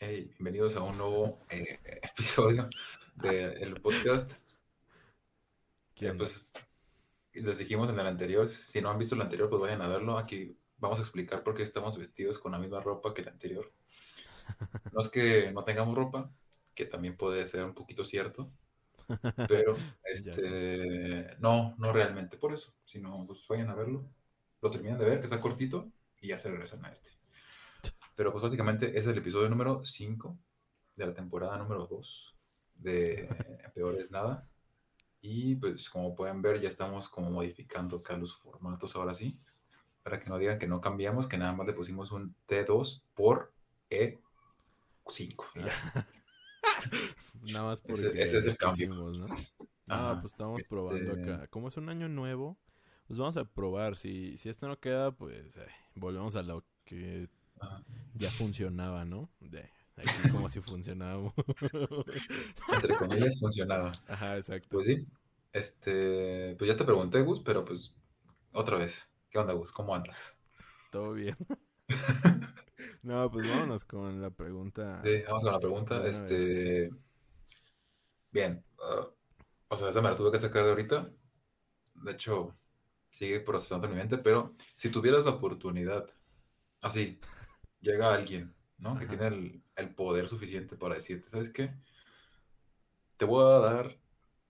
Hey, bienvenidos a un nuevo eh, episodio del podcast. ¿Qué Eh, pues les dijimos en el anterior, si no han visto el anterior, pues vayan a verlo. Aquí vamos a explicar por qué estamos vestidos con la misma ropa que el anterior. No es que no tengamos ropa, que también puede ser un poquito cierto, pero este, no, no realmente por eso, sino pues vayan a verlo. Lo terminan de ver, que está cortito, y ya se regresan a este. Pero pues básicamente es el episodio número 5 de la temporada número 2 de Peor es Nada. Y pues como pueden ver ya estamos como modificando acá los formatos ahora sí. Para que no digan que no cambiamos, que nada más le pusimos un T2 por E5. y ya. Nada más Ese- porque ese es el cambio. quisimos, ¿no? Ah, Ajá, pues estamos probando este- acá. Como es un año nuevo, pues vamos a probar. Si, si esto no queda, pues eh, volvemos a lo que Ajá. ya funcionaba, ¿no? De, aquí como si funcionaba. Entre comillas funcionaba. Ajá, exacto. Pues sí. Este, pues ya te pregunté, Gus, pero pues otra vez. ¿Qué onda, Gus? ¿Cómo andas? Todo bien. no, pues vámonos con la pregunta. Sí, vamos con la pregunta. Este, bien, ah, o sea, esta me la tuve que sacar de ahorita. De hecho, sigue procesando en mi mente, pero si tuvieras la oportunidad, así, llega alguien, ¿no? Que tiene el, el poder suficiente para decirte, ¿sabes qué? Te voy a dar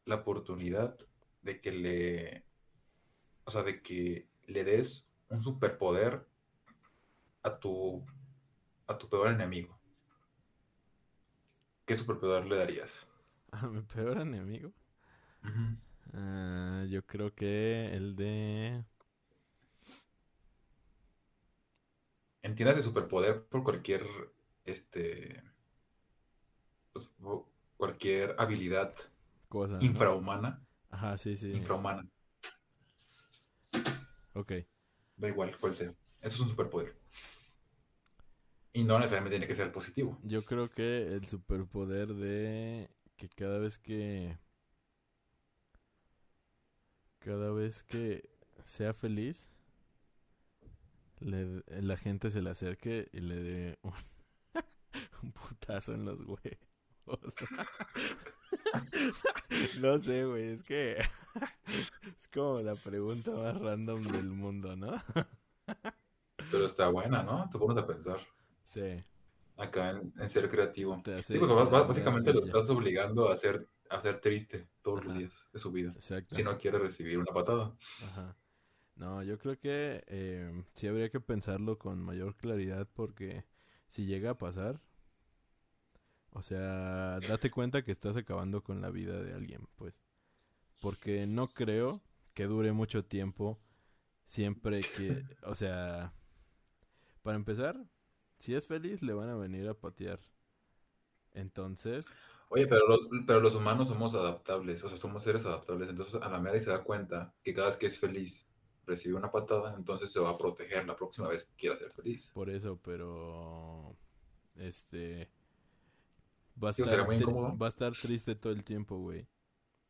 la oportunidad de que le, o sea, de que le des un superpoder a tu, a tu peor enemigo. ¿Qué superpoder le darías? A mi peor enemigo. Ah, yo creo que el de... Entiendas de superpoder por cualquier, este, pues, cualquier habilidad Cosa. ¿no? infrahumana, Ajá, sí, sí. infrahumana, Ok. da igual cuál sea. Eso es un superpoder. Y no necesariamente tiene que ser positivo. Yo creo que el superpoder de que cada vez que cada vez que sea feliz le- la gente se le acerque y le dé un, un putazo en los huevos. no sé, güey, es que es como la pregunta más random del mundo, ¿no? Pero está buena, ¿no? Te pones a pensar Sí, acá en, en ser creativo. Sí, porque básicamente lo estás obligando a ser, a ser triste todos los días de su vida. Exacto. Si no quiere recibir una patada. Ajá. No, yo creo que eh, sí habría que pensarlo con mayor claridad porque si llega a pasar, o sea, date cuenta que estás acabando con la vida de alguien, pues. Porque no creo que dure mucho tiempo siempre que, o sea, para empezar, si es feliz le van a venir a patear. Entonces, Oye, pero, lo- pero los humanos somos adaptables, o sea, somos seres adaptables. Entonces, a la mera se da cuenta que cada vez que es feliz recibe una patada, entonces se va a proteger la próxima vez que quiera ser feliz. por eso, pero este va a estar muy va a estar triste todo el tiempo, güey.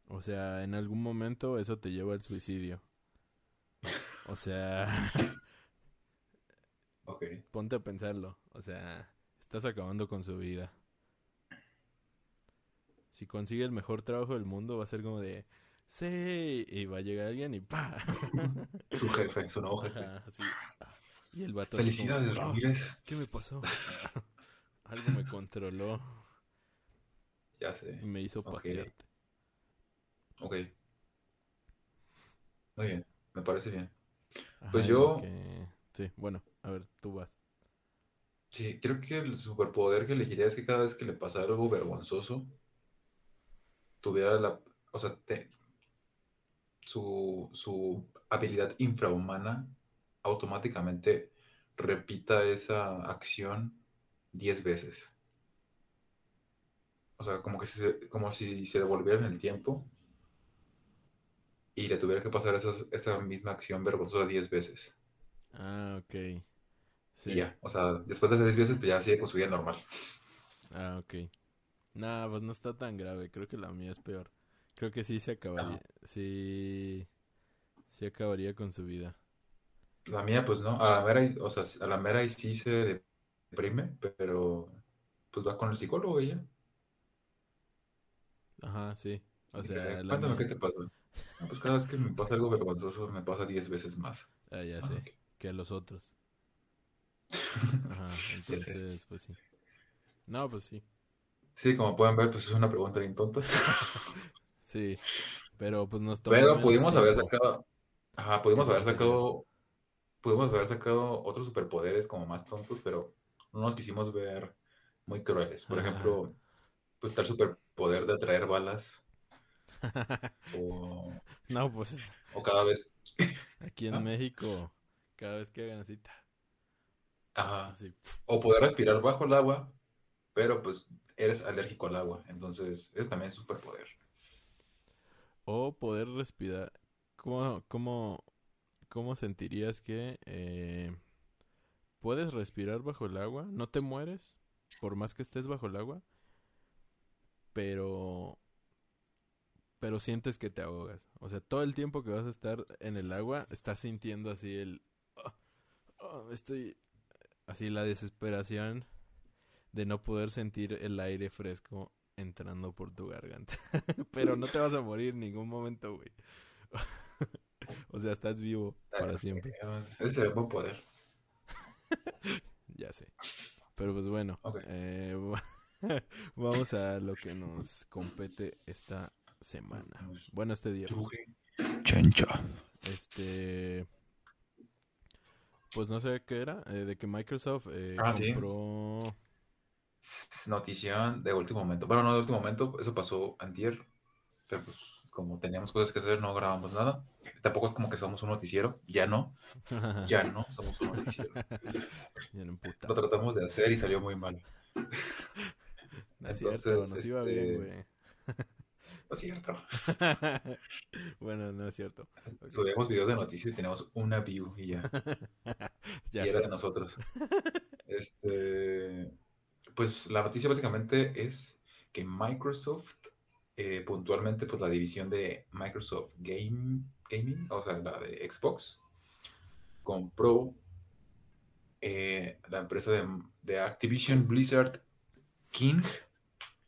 O sea, en algún momento eso te lleva al suicidio. O sea, Ok. ponte a pensarlo. O sea, estás acabando con su vida. Si consigue el mejor trabajo del mundo, va a ser como de sí, y va a llegar alguien y pa. Su jefe, su nuevo jefe. Ajá. Y el vato como, Felicidades, "Ah, Ramírez. ¿Qué me pasó? Algo me controló Ya y sé. me hizo Ok. patearte. Ok. Muy bien, me parece bien. Pues y yo- Sí, bueno, a ver, tú vas. Sí, creo que el superpoder que elegiría es que cada vez que le pasara algo vergonzoso, tuviera la, o sea, te- su, su habilidad infrahumana automáticamente repita esa acción 10 veces. O sea, como que si se, como si se devolviera en el tiempo y le tuviera que pasar esas- esa misma acción vergonzosa 10 veces. Ah, ok. Sí. Y ya, o sea, después de esas 10 veces, pues ya sigue con su vida normal. Ah, ok. Nah, pues no está tan grave. Creo que la mía es peor. Creo que sí se acabaría. Sí. Sí acabaría con su vida. La mía, pues no, a la mera, o sea, a la mera y sí se deprime, pero pues va con el psicólogo y ya. Ajá, sí. O sea, la cuéntame qué te pasa. "No, pues cada vez que me pasa algo vergonzoso, me pasa 10 veces más. Ah, ya Ah, sé, ok. que a los otros. Ajá, entonces, pues sí. No, pues sí. Sí, como pueden ver, pues es una pregunta bien tonta. Sí. Pero pues nos Pero pudimos haber tiempo. sacado, ajá, pudimos haber sacado, pudimos haber sacado otros superpoderes como más tontos, pero no nos quisimos ver muy crueles. Por Ajá. ejemplo, pues está el superpoder de atraer balas o, No, pues o cada vez, aquí en ¿Ah? México, cada vez que hagan así, ajá, así, o poder respirar bajo el agua, pero pues eres alérgico al agua, entonces es también superpoder. O poder respirar. ¿Cómo, cómo, cómo sentirías que eh, puedes respirar bajo el agua? ¿No te mueres? Por más que estés bajo el agua. Pero... Pero sientes que te ahogas. O sea, todo el tiempo que vas a estar en el agua, estás sintiendo así el... "Ah, ah, estoy... Así la desesperación de no poder sentir el aire fresco entrando por tu garganta. Pero no te vas a morir en ningún momento, güey. o sea, estás vivo para siempre. Ese un buen poder. Ya sé. Pero pues bueno, Ok. eh, vamos a lo que nos compete esta semana. Bueno, este día. Chencha. Este... Pues no sé qué era, eh, de que Microsoft eh, Ah, sí. compró... S- Notición de último momento. Bueno, no de último momento, eso pasó antier, pero pues como teníamos cosas que hacer, no grabamos nada. Tampoco es como que somos un noticiero, ya no, ya no somos un noticiero. Lo tratamos de hacer y salió muy mal. No es cierto, Entonces, nos iba este, bien, güey. No es cierto. bueno, no es cierto. Ok. Subíamos videos de noticias y teníamos una view y ya. ya y era de nosotros. Este, pues la noticia básicamente es que Microsoft, eh, puntualmente, pues la división de Microsoft Game, Gaming, o sea, la de Xbox, compró eh, la empresa de, Activision Blizzard King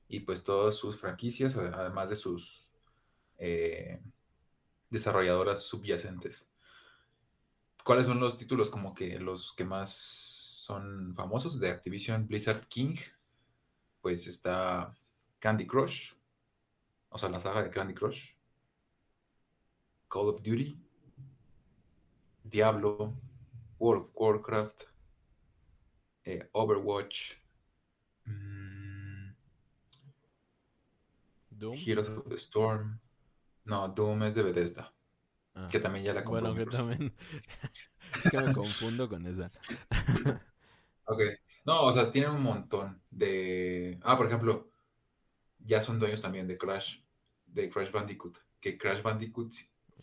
y pues todas sus franquicias, ade- además de sus eh, desarrolladoras subyacentes. ¿Cuáles son los títulos como que los que más son famosos de Activision Blizzard King? Pues está Candy Crush, o sea, la saga de Candy Crush, Call of Duty, Diablo, World of Warcraft, eh, Overwatch, mm, Doom. Heroes of the Storm. No, Doom es de Bethesda, Ah, que también ya la compró Bueno, que también. es que me confundo con esa. Ok. No, o sea, tienen un montón de... Ah, por ejemplo, ya son dueños también de Crash, de Crash Bandicoot, que Crash Bandicoot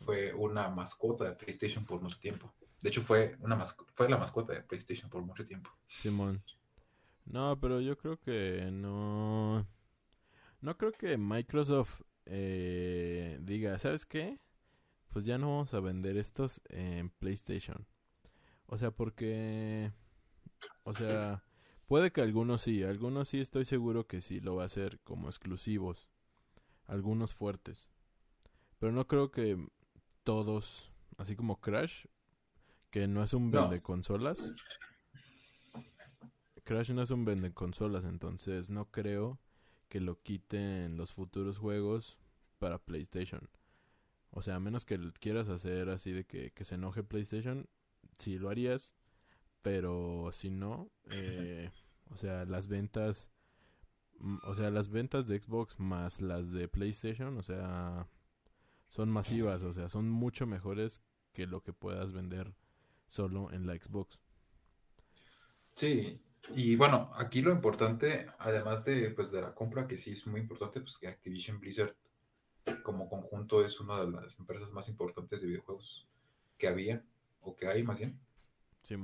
fue una mascota de PlayStation por mucho tiempo. De hecho, fue, una masco- fue la mascota de PlayStation por mucho tiempo. Simón. No, pero yo creo que no. No creo que Microsoft eh, diga, ¿sabes qué? Pues ya no vamos a vender estos en PlayStation. O sea, porque. O sea, puede que algunos sí. Algunos sí estoy seguro que sí lo va a hacer como exclusivos. Algunos fuertes. Pero no creo que todos. Así como Crash. Que no es un vende consolas. Crash no es un vende consolas, entonces no creo que lo quiten los futuros juegos para PlayStation. O sea, a menos que quieras hacer así de que, que se enoje PlayStation, sí lo harías, pero si no, eh, o sea, las ventas, o sea, las ventas de Xbox más las de PlayStation, o sea, son masivas, o sea, son mucho mejores que lo que puedas vender solo en la Xbox. Sí, y bueno, aquí lo importante, además de, pues, de la compra, que sí es muy importante, pues que Activision Blizzard como conjunto es una de las empresas más importantes de videojuegos que había, o que hay más bien.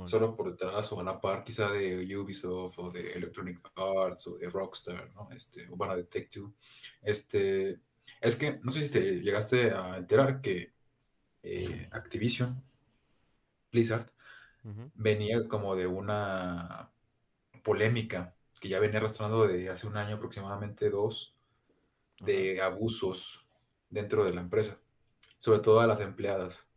Solo por detrás o a la par quizá de Ubisoft o de Electronic Arts o de Rockstar, ¿no? Este, o bueno, de Take-Two. Este, es que no sé si te llegaste a enterar que eh, Activision, Blizzard, venía como de una polémica que ya venía arrastrando de hace un año aproximadamente dos de abusos dentro de la empresa, sobre todo a las empleadas.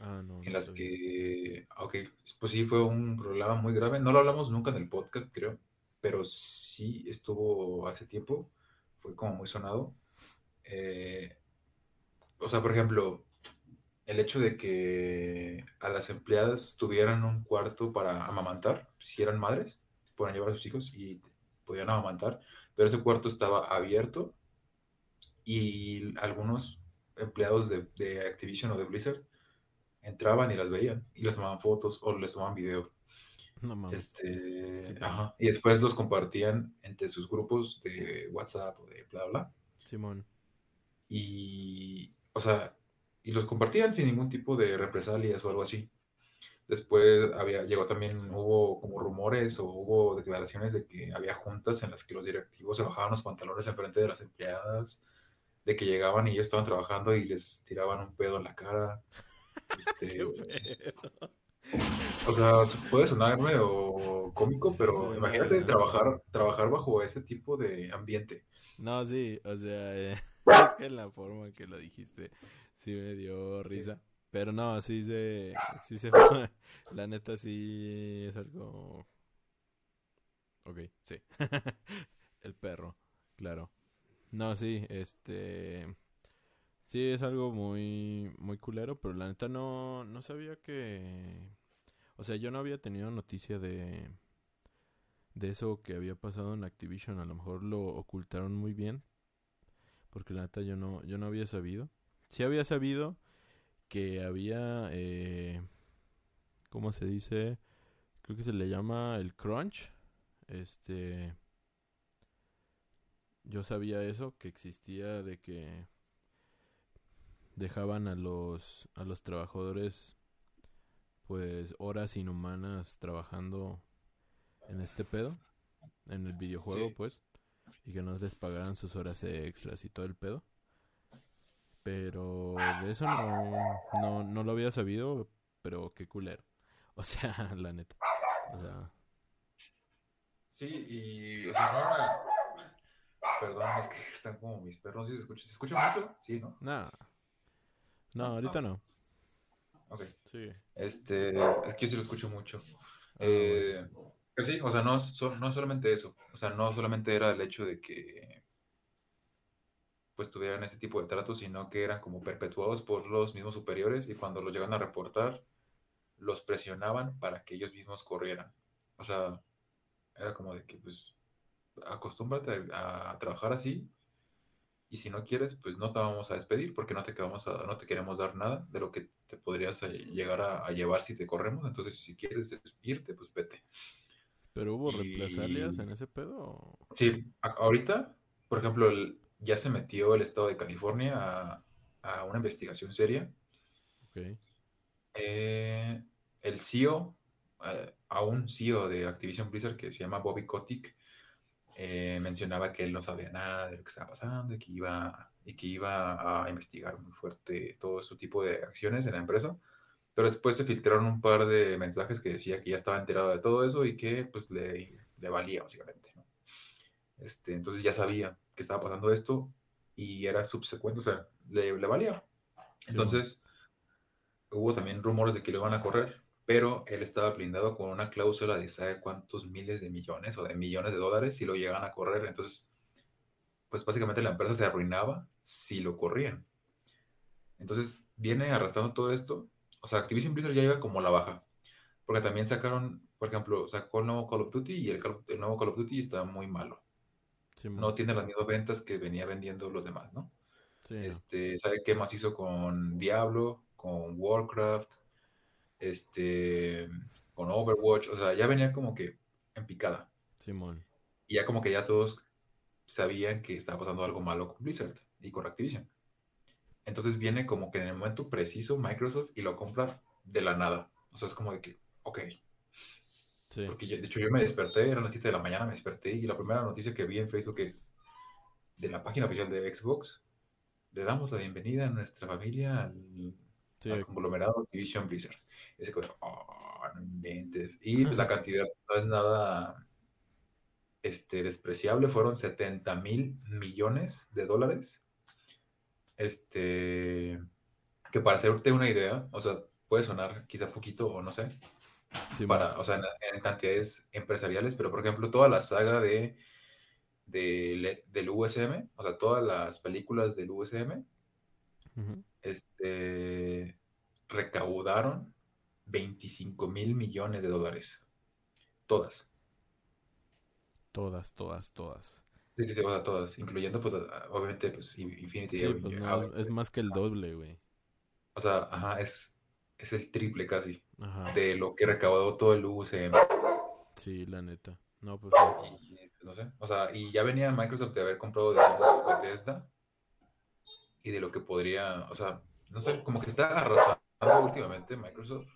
Ah, no. En no las sabía. que, ok, pues sí fue un problema muy grave. No lo hablamos nunca en el podcast, creo, pero sí estuvo hace tiempo, fue como muy sonado. Eh, o sea, por ejemplo, el hecho de que a las empleadas tuvieran un cuarto para amamantar, si eran madres, podían llevar a sus hijos y podían amamantar, pero ese cuarto estaba abierto y algunos empleados de, de Activision o de Blizzard entraban y las veían y les tomaban fotos o les tomaban video. No mames. Este, ajá, y después los compartían entre sus grupos de WhatsApp o de bla, bla. Simón. Y, o sea, y los compartían sin ningún tipo de represalias o algo así. Después había, llegó también, hubo como rumores o hubo declaraciones de que había juntas en las que los directivos se bajaban los pantalones enfrente de las empleadas, de que llegaban y ellos estaban trabajando y les tiraban un pedo en la cara. Este, o sea, puede sonarme o cómico, Sí pero imagínate trabajar, trabajar bajo ese tipo de ambiente. No, sí, o sea, eh, es que la forma que lo dijiste sí me dio risa. Pero no, sí se, sí se fue. La neta sí es algo... Ok, sí. El perro, claro. No, sí, este... Sí, es algo muy, muy culero, pero la neta no, no sabía que... O sea, yo no había tenido noticia de, de eso que había pasado en Activision. A lo mejor lo ocultaron muy bien, porque la neta yo no, yo no había sabido. Sí había sabido que había, eh, ¿cómo se dice? Creo que se le llama el crunch. Este, yo sabía eso, que existía de que dejaban a los a los trabajadores pues horas inhumanas trabajando en este pedo en el videojuego Sí. pues y que no les pagaran sus horas extras y todo el pedo pero de eso no no, no lo había sabido pero qué culero o sea la neta o sea Sí, y, o sea, no era- Perdón, es que están como mis perros. ¿Sí se escucha? ¿Se escucha mucho? Sí, ¿no? nada no ahorita no Ok. sí Este, es que yo sí lo escucho mucho. Ah, Eh, pues sí, o sea, no, es so- no solamente eso. O sea, no solamente era el hecho de que pues tuvieran ese tipo de tratos, sino que eran como perpetuados por los mismos superiores y cuando los llegan a reportar, los presionaban para que ellos mismos corrieran. O sea, era como de que pues acostúmbrate a, a trabajar así y si no quieres, pues no te vamos a despedir porque no te, quedamos a- no te queremos dar nada de lo que te podrías eh, llegar a, a llevar si te corremos. Entonces, si quieres irte, pues vete. pero hubo y- represalias en ese pedo o- Sí, ahorita, por ejemplo, el- ya se metió el estado de California a, a una investigación seria. Eh, el CEO, eh, a un CEO de Activision Blizzard que se llama Bobby Kotick, eh, mencionaba que él no sabía nada de lo que estaba pasando y que iba, y que iba a investigar muy fuerte todo ese tipo de acciones en la empresa. Pero después se filtraron un par de mensajes que decía que ya estaba enterado de todo eso y que pues le, le valía básicamente. ¿no? Este, entonces ya sabía que estaba pasando esto y era subsecuente, o sea, le, le valía. Entonces hubo también rumores de que lo iban a correr, pero él estaba blindado con una cláusula de sabe cuántos miles de millones o de millones de dólares si lo llegan a correr. Entonces, pues básicamente la empresa se arruinaba si lo corrían. Entonces viene arrastrando todo esto. O sea, Activision Blizzard ya iba como la baja. Porque también sacaron, por ejemplo, sacó el nuevo Call of Duty y el, el nuevo Call of Duty está muy malo. No tiene las mismas ventas que venía vendiendo los demás, ¿no? Sí. Este, ¿sabe qué más hizo con Diablo, con Warcraft, este, con Overwatch? O sea, ya venía como que en picada. Simón. Y ya como que ya todos sabían que estaba pasando algo malo con Blizzard y con Activision. Entonces viene como que en el momento preciso Microsoft y lo compra de la nada. O sea, es como de que, ok. Sí. Porque yo- de hecho yo me desperté, eran las 7 de la mañana, me desperté y la primera noticia que vi en Facebook es de la página oficial de Xbox. Le damos la bienvenida a nuestra familia al, Sí, al conglomerado Activision Blizzard. Ese cosa, oh, no inventes. Y pues, la cantidad no es nada, este, despreciable, fueron 70 mil millones de dólares. Este, que para hacerte una idea, o sea, puede sonar quizá poquito o no sé, para, o sea, en, cantidades empresariales, pero por ejemplo, toda la saga de, del USM, o sea, todas las películas del USM, este, recaudaron 25 mil millones de dólares. Todas. Todas, todas, todas. Sí, sí, sí, o sea, todas, incluyendo, pues, obviamente, pues, Infinity. Sí, pues, es, más que el doble, güey. O sea, ajá, es, es el triple casi de lo que recaudó todo el UCM. Sí, la neta. No, pues. no sé, o sea, y ya venía Microsoft de haber comprado, digamos, Bethesda y de lo que podría, o sea, no sé, como que está arrasando últimamente Microsoft.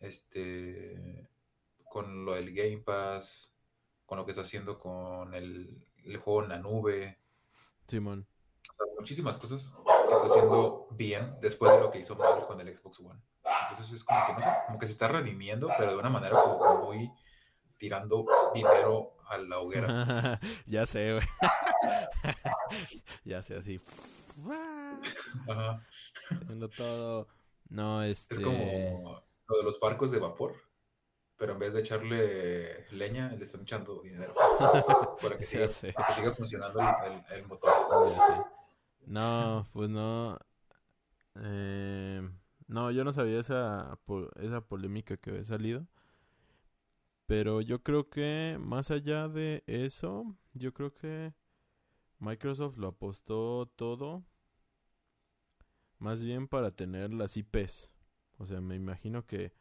Este, con lo del Game Pass, con lo que está haciendo con el, juego en la nube. Simón. O sea, muchísimas cosas que está haciendo bien después de lo que hizo mal con el Xbox One. Entonces es como que, no sé, como que se está redimiendo, pero de una manera como que muy tirando dinero a la hoguera. ya sé, güey. ya sé, así. Ajá. todo. No, este. Es como lo de los barcos de vapor, pero en vez de echarle leña, le están echando dinero. para que siga, que siga funcionando el, motor. No, pues no. Eh, no, yo no sabía esa, esa polémica que había salido. Pero yo creo que más allá de eso, yo creo que Microsoft lo apostó todo más bien para tener las IPs. O sea, me imagino que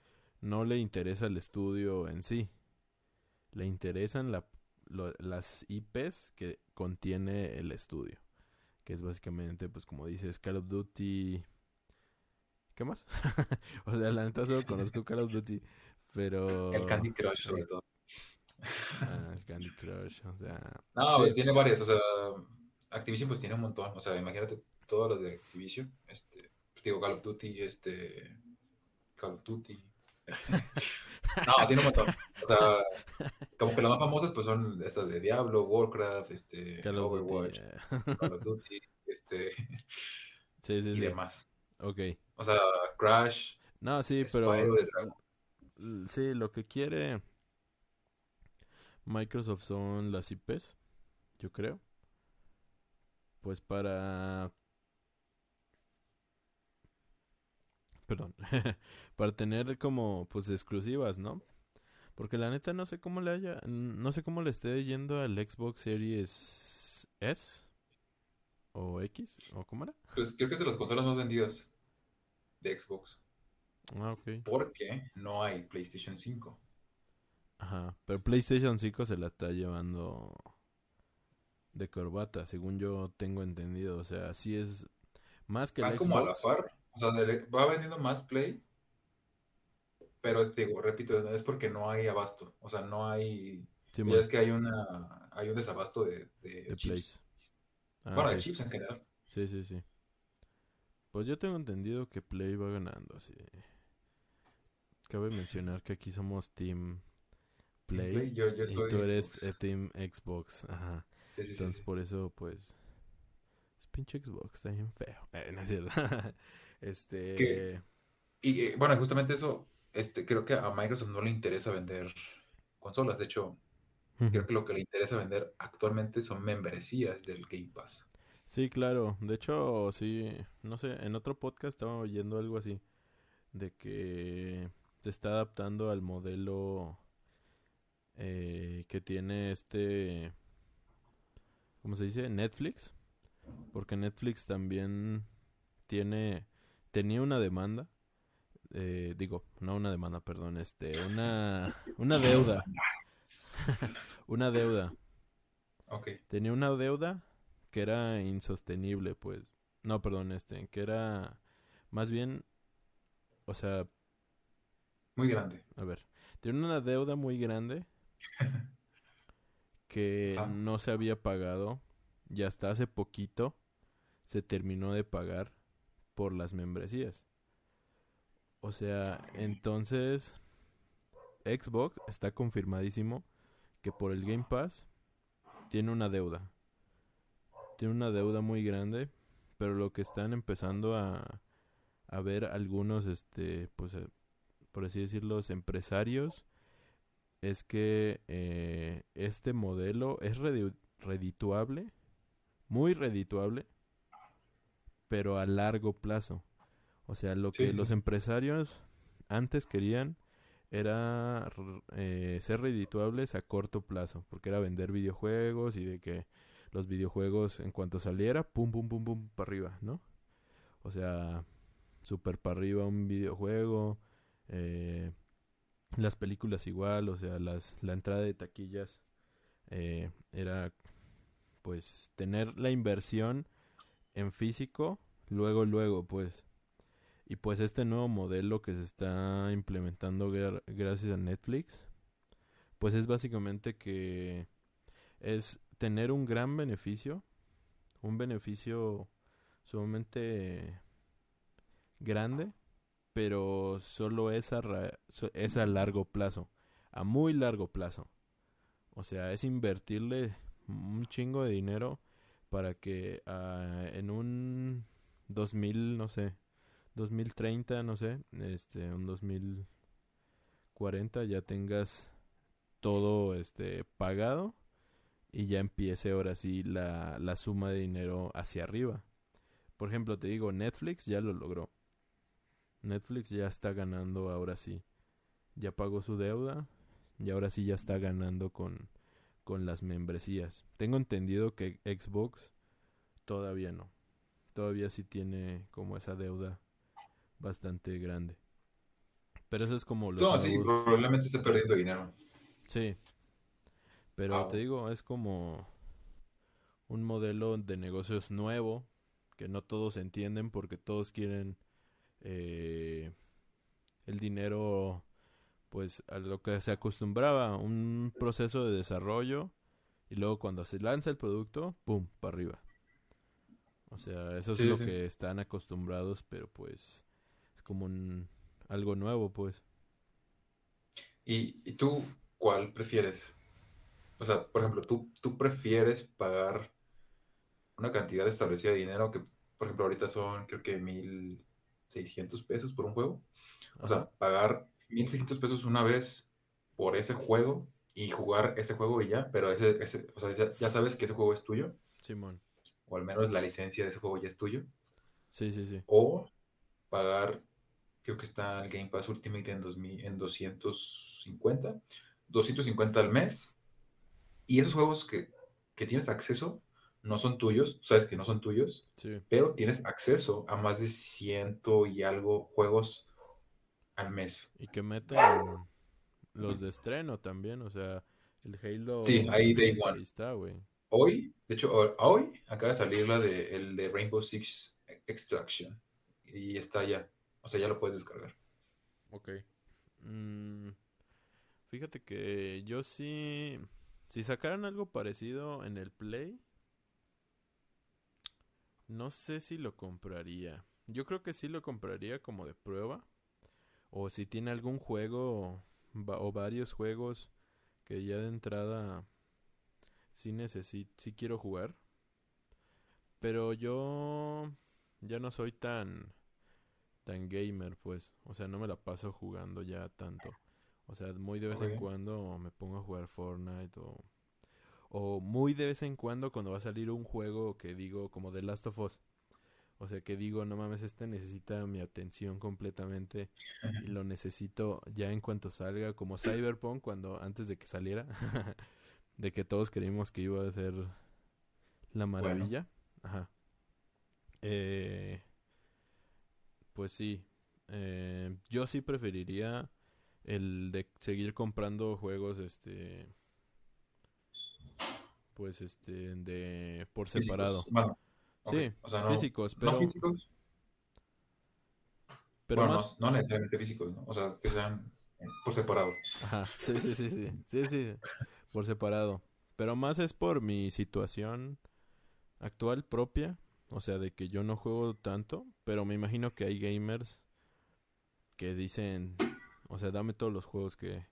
no le interesa el estudio en sí. Le interesan las IPs que contiene el estudio. Que es básicamente, pues como dices, Call of Duty... ¿Qué más? o sea, la neta solo conozco Call of Duty. Pero... El Candy Crush, sobre todo. Ah, el Candy Crush, o sea... No, pues tiene varias, o sea, Activision pues tiene un montón, o sea, imagínate todos los de Activision, este, digo, Call of Duty, este, Call of Duty. no, tiene un montón. O sea, como que las más famosas pues son estas de Diablo, Warcraft, este, Call of Overwatch, Duty, Call of Duty, este, sí, sí, y demás. Ok. O sea, Crash. No, sí, pero sí, lo que quiere Microsoft son las IPs, yo creo. Pues para... Perdón. para tener como pues exclusivas, ¿no? Porque la neta no sé cómo le haya... No sé cómo le esté yendo al Xbox Series S. ¿O X? ¿O cómo era? Pues creo que es de las consolas más vendidas de Xbox. Ah, ok. Porque no hay PlayStation 5. Ajá, pero PlayStation 5 se la está llevando de corbata, según yo tengo entendido. O sea, sí es más que el como a la par. O sea, va vendiendo más Play. Pero digo, repito, es porque no hay abasto. O sea, no hay. ya es que hay una hay un desabasto de, de, chips. Ah, bueno, de chips en general. Sí, sí, sí. Pues yo tengo entendido que Play va ganando, así. Cabe mencionar que aquí somos Team Play, yo, yo y tú eres Team Xbox. Ajá. Entonces por eso, pues... Es pinche Xbox, está bien feo. Eh, no es cierto. este... Y eh, bueno, justamente eso, este, creo que a Microsoft no le interesa vender consolas. De hecho, creo que lo que le interesa vender actualmente son membresías del Game Pass. Sí, claro. De hecho, sí, no sé, en otro podcast estaba oyendo algo así. De que se está adaptando al modelo eh, que tiene este, ¿cómo se dice? Netflix. Porque Netflix también tiene, tenía una demanda. Eh, digo, no una demanda, perdón, este, una, una deuda. una deuda. Okay. Tenía una deuda que era insostenible, pues. No, perdón, este, que era más bien, o sea... Muy grande. A ver, tiene una deuda muy grande que ah. no se había pagado y hasta hace poquito se terminó de pagar por las membresías. O sea, entonces Xbox está confirmadísimo que por el Game Pass tiene una deuda. Tiene una deuda muy grande, pero lo que están empezando a, a ver algunos, este, pues, eh, por así decirlo, empresarios, es que eh, este modelo es redituable, muy redituable, pero a largo plazo. O sea, lo que los empresarios antes querían era eh, ser redituables a corto plazo, porque era vender videojuegos y de que los videojuegos en cuanto saliera, pum, pum, pum, pum, para arriba, ¿no? O sea, super para arriba un videojuego, eh, las películas igual, o sea, las, la entrada de taquillas eh, era pues tener la inversión en físico, luego, luego, pues. Y pues este nuevo modelo que se está implementando gracias a Netflix, pues es básicamente que es tener un gran beneficio, un beneficio sumamente grande, pero solo es a, a largo plazo, a muy largo plazo. O sea, es invertirle un chingo de dinero para que ah, en un 2000, no sé, 2030, no sé, este, un 2040 ya tengas todo este pagado y ya empiece ahora sí la, la suma de dinero hacia arriba. Por ejemplo, te digo, Netflix ya lo logró. Netflix ya está ganando ahora sí. Ya pagó su deuda y ahora sí ya está ganando con, con las membresías. Tengo entendido que Xbox todavía no. Todavía sí tiene como esa deuda bastante grande. Pero eso es como No, sí, probablemente esté perdiendo dinero. Sí. Pero te digo, es como un modelo de negocios nuevo que no todos entienden porque todos quieren eh, el dinero pues a lo que se acostumbraba, un proceso de desarrollo y luego cuando se lanza el producto, ¡pum!, para arriba. O sea, eso es lo que están acostumbrados, pero pues como un, algo nuevo, pues. ¿Y, ¿Y, tú cuál prefieres? O sea, por ejemplo, ¿tú, tú prefieres pagar una cantidad establecida de dinero que, por ejemplo, ahorita son creo que 1.600 pesos por un juego? O sea, pagar 1.600 pesos una vez por ese juego y jugar ese juego y ya, pero ese, ese o sea, ya, sabes que ese juego es tuyo. Simón. O al menos la licencia de ese juego ya es tuyo. Sí, sí, sí. O pagar creo que está el Game Pass Ultimate en, 2000, en 250, 250 al mes. Y esos juegos que, tienes acceso no son tuyos, sabes que no son tuyos, pero tienes acceso a más de ciento y algo juegos al mes. Y que meten los de estreno también, o sea, el Halo. Sí, ahí Day One. está, güey. Hoy, de hecho, hoy acaba de salir la de, el de Rainbow Six Extraction. Y está ya. O sea, ya lo puedes descargar. Ok. Mm, fíjate que yo sí... Si sacaran algo parecido en el Play, no sé si lo compraría. Yo creo que sí lo compraría como de prueba. O si tiene algún juego o varios juegos que ya de entrada sí necesito, sí quiero jugar. Pero yo ya no soy tan tan gamer, pues. O sea, no me la paso jugando ya tanto. O sea, muy de vez en cuando me pongo a jugar Fortnite o... O muy de vez en cuando cuando va a salir un juego que digo como The Last of Us. O sea, que digo, no mames, este necesita mi atención completamente y lo necesito ya en cuanto salga, como Cyberpunk, cuando antes de que saliera, de que todos creímos que iba a ser la maravilla. Ajá. Eh, pues sí. Eh, yo sí preferiría el de seguir comprando juegos, este, pues, este, de por separado. Sí, físicos, pero... No físicos. Pero no, no, necesariamente físicos, ¿no? O sea, que sean por separado. Ajá, sí, sí, sí, sí, sí, sí, por separado. Pero más es por mi situación actual propia o sea, de que yo no juego tanto, pero me imagino que hay gamers que dicen, o sea, dame todos los juegos que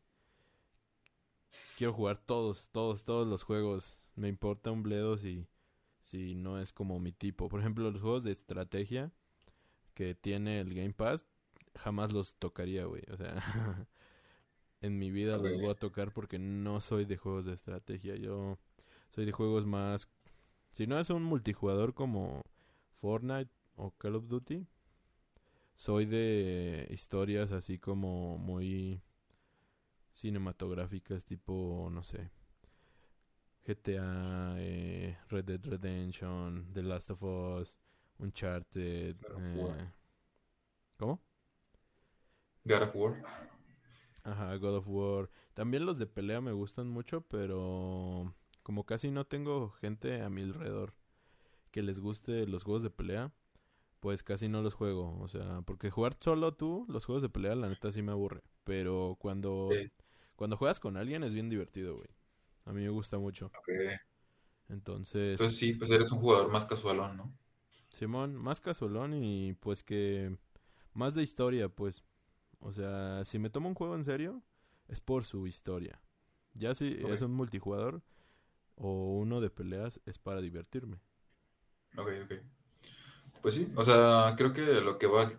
quiero jugar todos, todos, todos los juegos. Me importa un bledo si, si no es como mi tipo. Por ejemplo, los juegos de estrategia que tiene el Game Pass, jamás los tocaría, güey. O sea, en mi vida los voy a tocar porque no soy de juegos de estrategia. Yo soy de juegos más... Si no es un multijugador como Fortnite o Call of Duty, soy de historias así como muy cinematográficas tipo, no sé, GTA, eh, Red Dead Redemption, The Last of Us, Uncharted. Eh, ¿Cómo? God of War. Ajá, God of War. También los de pelea me gustan mucho, pero como casi no tengo gente a mi alrededor que les guste los juegos de pelea, pues casi no los juego. O sea, porque jugar solo tú, los juegos de pelea, la neta sí me aburre. Pero cuando, cuando juegas con alguien es bien divertido, güey. A mí me gusta mucho. Entonces. Entonces sí, pues eres un jugador más casualón, ¿no? Simón, más casualón y pues que. Más de historia, pues. O sea, si me tomo un juego en serio, es por su historia. Ya si es un multijugador o uno de peleas, es para divertirme. Ok, ok. Pues sí, o sea, creo que lo que va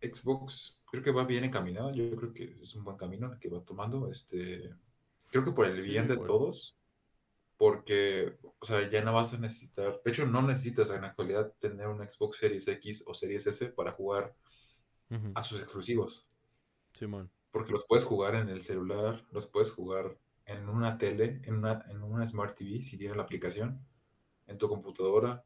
Xbox, creo que va bien encaminado. Yo creo que es un buen camino el que va tomando. Este, creo que por el bien de todos, porque, o sea, ya no vas a necesitar, de hecho, no necesitas en la actualidad tener un Xbox Series X o Series S para jugar a sus exclusivos. Simón. Porque los puedes jugar en el celular, los puedes jugar en una tele, en una, en una Smart TV, si tiene la aplicación, en tu computadora,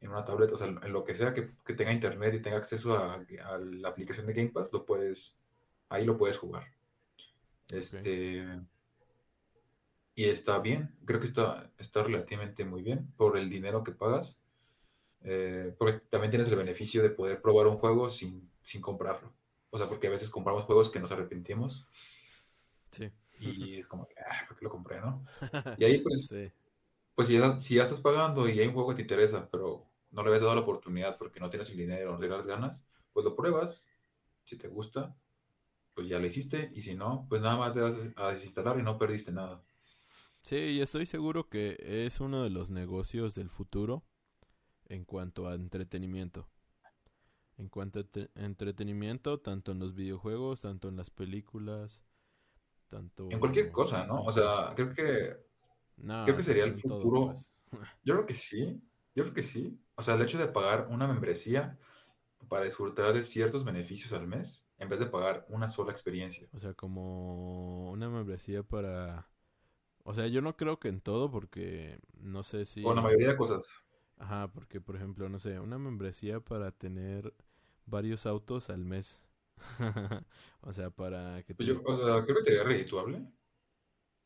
en una tableta, o sea, en lo que sea que, tenga internet y tenga acceso a, la aplicación de Game Pass, lo puedes, ahí lo puedes jugar. Este, y está bien, creo que está, está relativamente muy bien por el dinero que pagas, eh, porque también tienes el beneficio de poder probar un juego sin, sin comprarlo. O sea, porque a veces compramos juegos que nos arrepentimos. Sí. Y es como, ah, ¿por qué lo compré, no? Y ahí, pues, pues si ya, si ya estás pagando y hay un juego que te interesa, pero no le habías dado la oportunidad porque no tienes el dinero, no tienes las ganas, pues lo pruebas. Si te gusta, pues ya lo hiciste. Y si no, pues nada más te vas a desinstalar y no perdiste nada. Sí, y estoy seguro que es uno de los negocios del futuro en cuanto a entretenimiento. En cuanto a entretenimiento, tanto en los videojuegos, tanto en las películas, tanto... En cualquier cosa, ¿no? O sea, creo que... creo que sería el futuro... Pues. Yo creo que sí, yo creo que sí. O sea, el hecho de pagar una membresía para disfrutar de ciertos beneficios al mes, en vez de pagar una sola experiencia. O sea, como una membresía para... O sea, yo no creo que en todo porque no sé si... O la mayoría de cosas. Ajá, porque por ejemplo, no sé, una membresía para tener varios autos al mes. o sea, para que... Pues o sea, creo que sería redituable.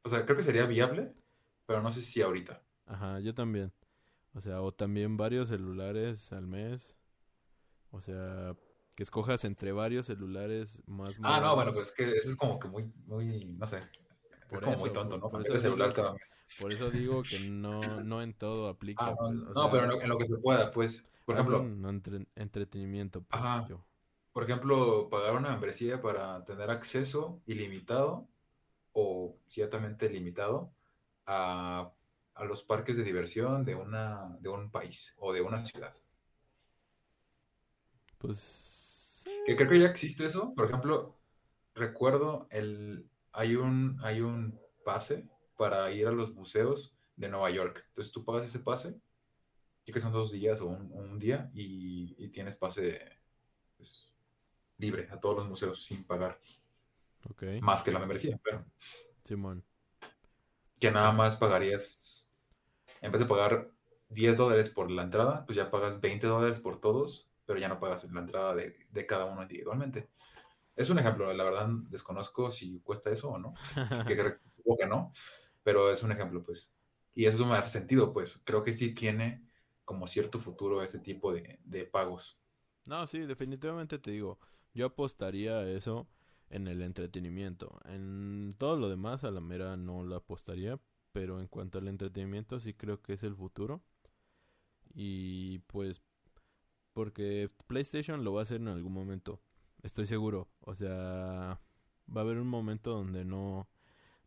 O sea, creo que sería viable, pero no sé si ahorita. Ajá, yo también. O sea, o también varios celulares al mes. O sea, que escojas entre varios celulares más Ah, no, bueno, pues que eso es como que muy, muy, no sé. Es como muy tonto, ¿no? Por eso, celular por eso digo que no, no en todo aplica. Ah, pues, no, pero en lo, que se pueda, pues. Por ejemplo. No, entretenimiento, pues, ajá. Por ejemplo, pagar una membresía para tener acceso ilimitado o ciertamente limitado a a los parques de diversión de, una, de un país o de una ciudad. Pues... Que creo que ya existe eso. Por ejemplo, recuerdo, el, hay, un, hay un pase para ir a los museos de Nueva York. Entonces tú pagas ese pase, y que son dos días o un, día, y, tienes pase pues, libre a todos los museos sin pagar. Okay. Más que la membresía, pero. Simón. Que nada más pagarías en vez de pagar 10 dólares por la entrada, pues ya pagas 20 dólares por todos, pero ya no pagas la entrada de, cada uno individualmente. Es un ejemplo, la verdad desconozco si cuesta eso o no, que creo que no, pero es un ejemplo, pues. Y eso me hace sentido, pues. Creo que sí tiene como cierto futuro ese tipo de, de pagos. No, sí, definitivamente te digo, yo apostaría a eso en el entretenimiento. En todo lo demás, a la mera no lo apostaría, pero en cuanto al entretenimiento sí creo que es el futuro. Y pues porque PlayStation lo va a hacer en algún momento, estoy seguro. O sea, va a haber un momento donde no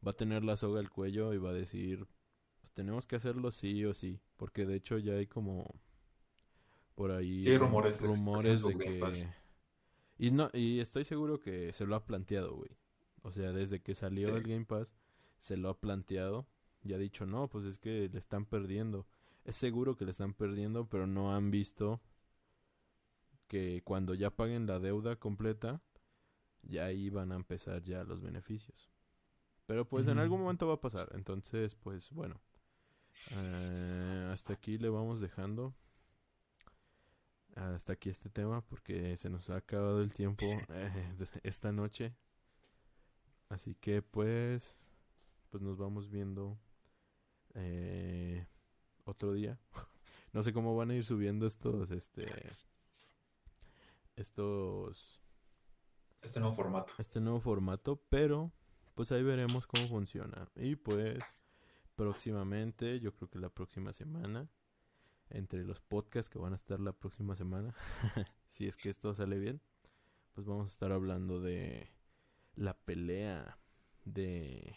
va a tener la soga al cuello y va a decir, pues tenemos que hacerlo sí o sí, porque de hecho ya hay como por ahí Sí, rumores de- rumores que y no y estoy seguro que se lo ha planteado, güey. O sea, desde que salió Sí. el Game Pass se lo ha planteado y ha dicho, "No, pues es que le están perdiendo." Es seguro que le están perdiendo, pero no han visto que cuando ya paguen la deuda completa, ya ahí van a empezar ya los beneficios. Pero pues en algún momento va a pasar. Entonces, pues bueno. Eh, hasta aquí le vamos dejando. Hasta aquí este tema porque se nos ha acabado el tiempo eh, esta noche. Así que pues, pues nos vamos viendo eh, otro día. No sé cómo van a ir subiendo estos, este, estos Este nuevo formato. este nuevo formato, pero pues ahí veremos cómo funciona. Y pues próximamente, yo creo que la próxima semana, entre los podcasts que van a estar la próxima semana, si es que esto sale bien, pues vamos a estar hablando de la pelea de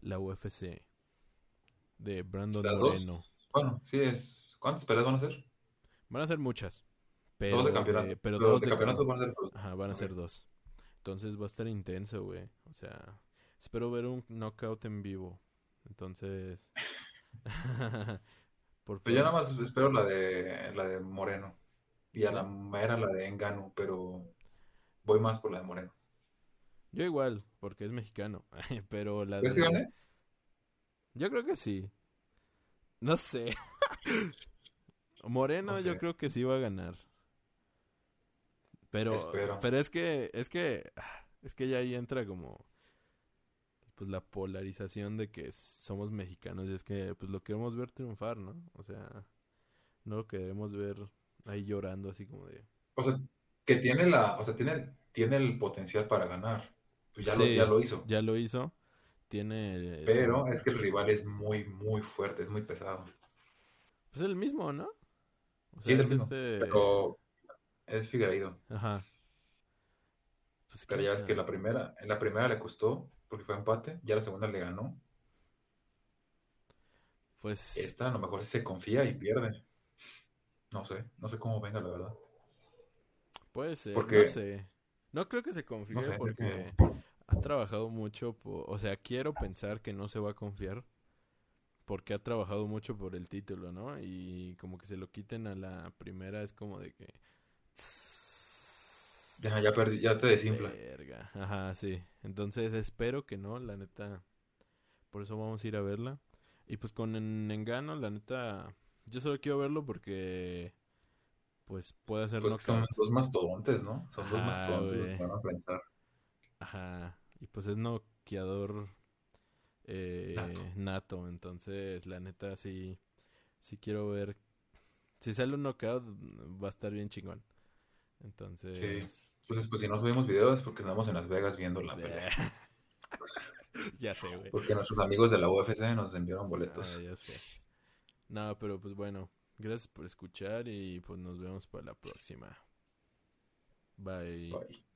la UFC de Brandon. Moreno. Bueno, sí es. ¿Cuántas peleas van a ser? Van a ser muchas. Pero dos de campeonato. de- pero Pero dos de de campeonato cam- van a ser dos. Ajá, van a ser dos. Entonces va a estar intenso, güey. O sea, espero ver un knockout en vivo. Entonces. por Pero yo favor. nada más espero la de la de Moreno. Y a ¿Sí? la mera la de Engano, pero voy más por la de Moreno. Yo igual, porque es mexicano. pero la ¿Crees de. que gane? Yo creo que sí. No sé. Moreno, No yo creo que sí va a ganar. Pero, Espero. pero es que, es que, es que ya ahí entra como, pues la polarización de que somos mexicanos y es que, pues lo queremos ver triunfar, ¿no? O sea, no lo queremos ver ahí llorando así como de, O sea, que tiene la, o sea, tiene, tiene el potencial para ganar. Pues ya, lo, Sí, ya lo hizo. ya lo hizo, tiene, Pero es que el rival es muy, muy fuerte, es muy pesado. pues el mismo, ¿no? O Sí, es el es mismo. este, Pero es Figueiredo. ajá. Pues, Pero ya ves que la primera, en la primera le costó porque fue empate, ya la segunda le ganó. Pues, Esta a lo mejor se confía y pierde. No sé, no sé cómo venga, la verdad. Puede ser, Porque- no sé. No creo que se confíe No sé, es porque que ha trabajado mucho, po- o sea, quiero pensar que no se va a confiar porque ha trabajado mucho por el título, ¿no? Y como que se lo quiten a la primera es como de que... ya, ya perdí, ya te desinfla. Verga. Ajá, sí. Entonces espero que no, la neta. Por eso vamos a ir a verla. Y pues con en Engano, la neta, yo solo quiero verlo porque pues puede hacer Pues son dos mastodontes, ¿no? Son dos mastodontes los que se van a enfrentar. Ajá, y pues es noqueador eh, Nato. nato. entonces la neta sí, sí quiero ver. Si sale un knockout va a estar bien chingón. Entonces, Entonces, pues si no subimos videos es porque estamos en Las Vegas viendo la pelea. ya sé, güey. Porque nuestros amigos de la UFC nos enviaron Ah, boletos. ya sé. No, pero pues bueno, gracias por escuchar y pues nos vemos para la próxima. Bye. Bye.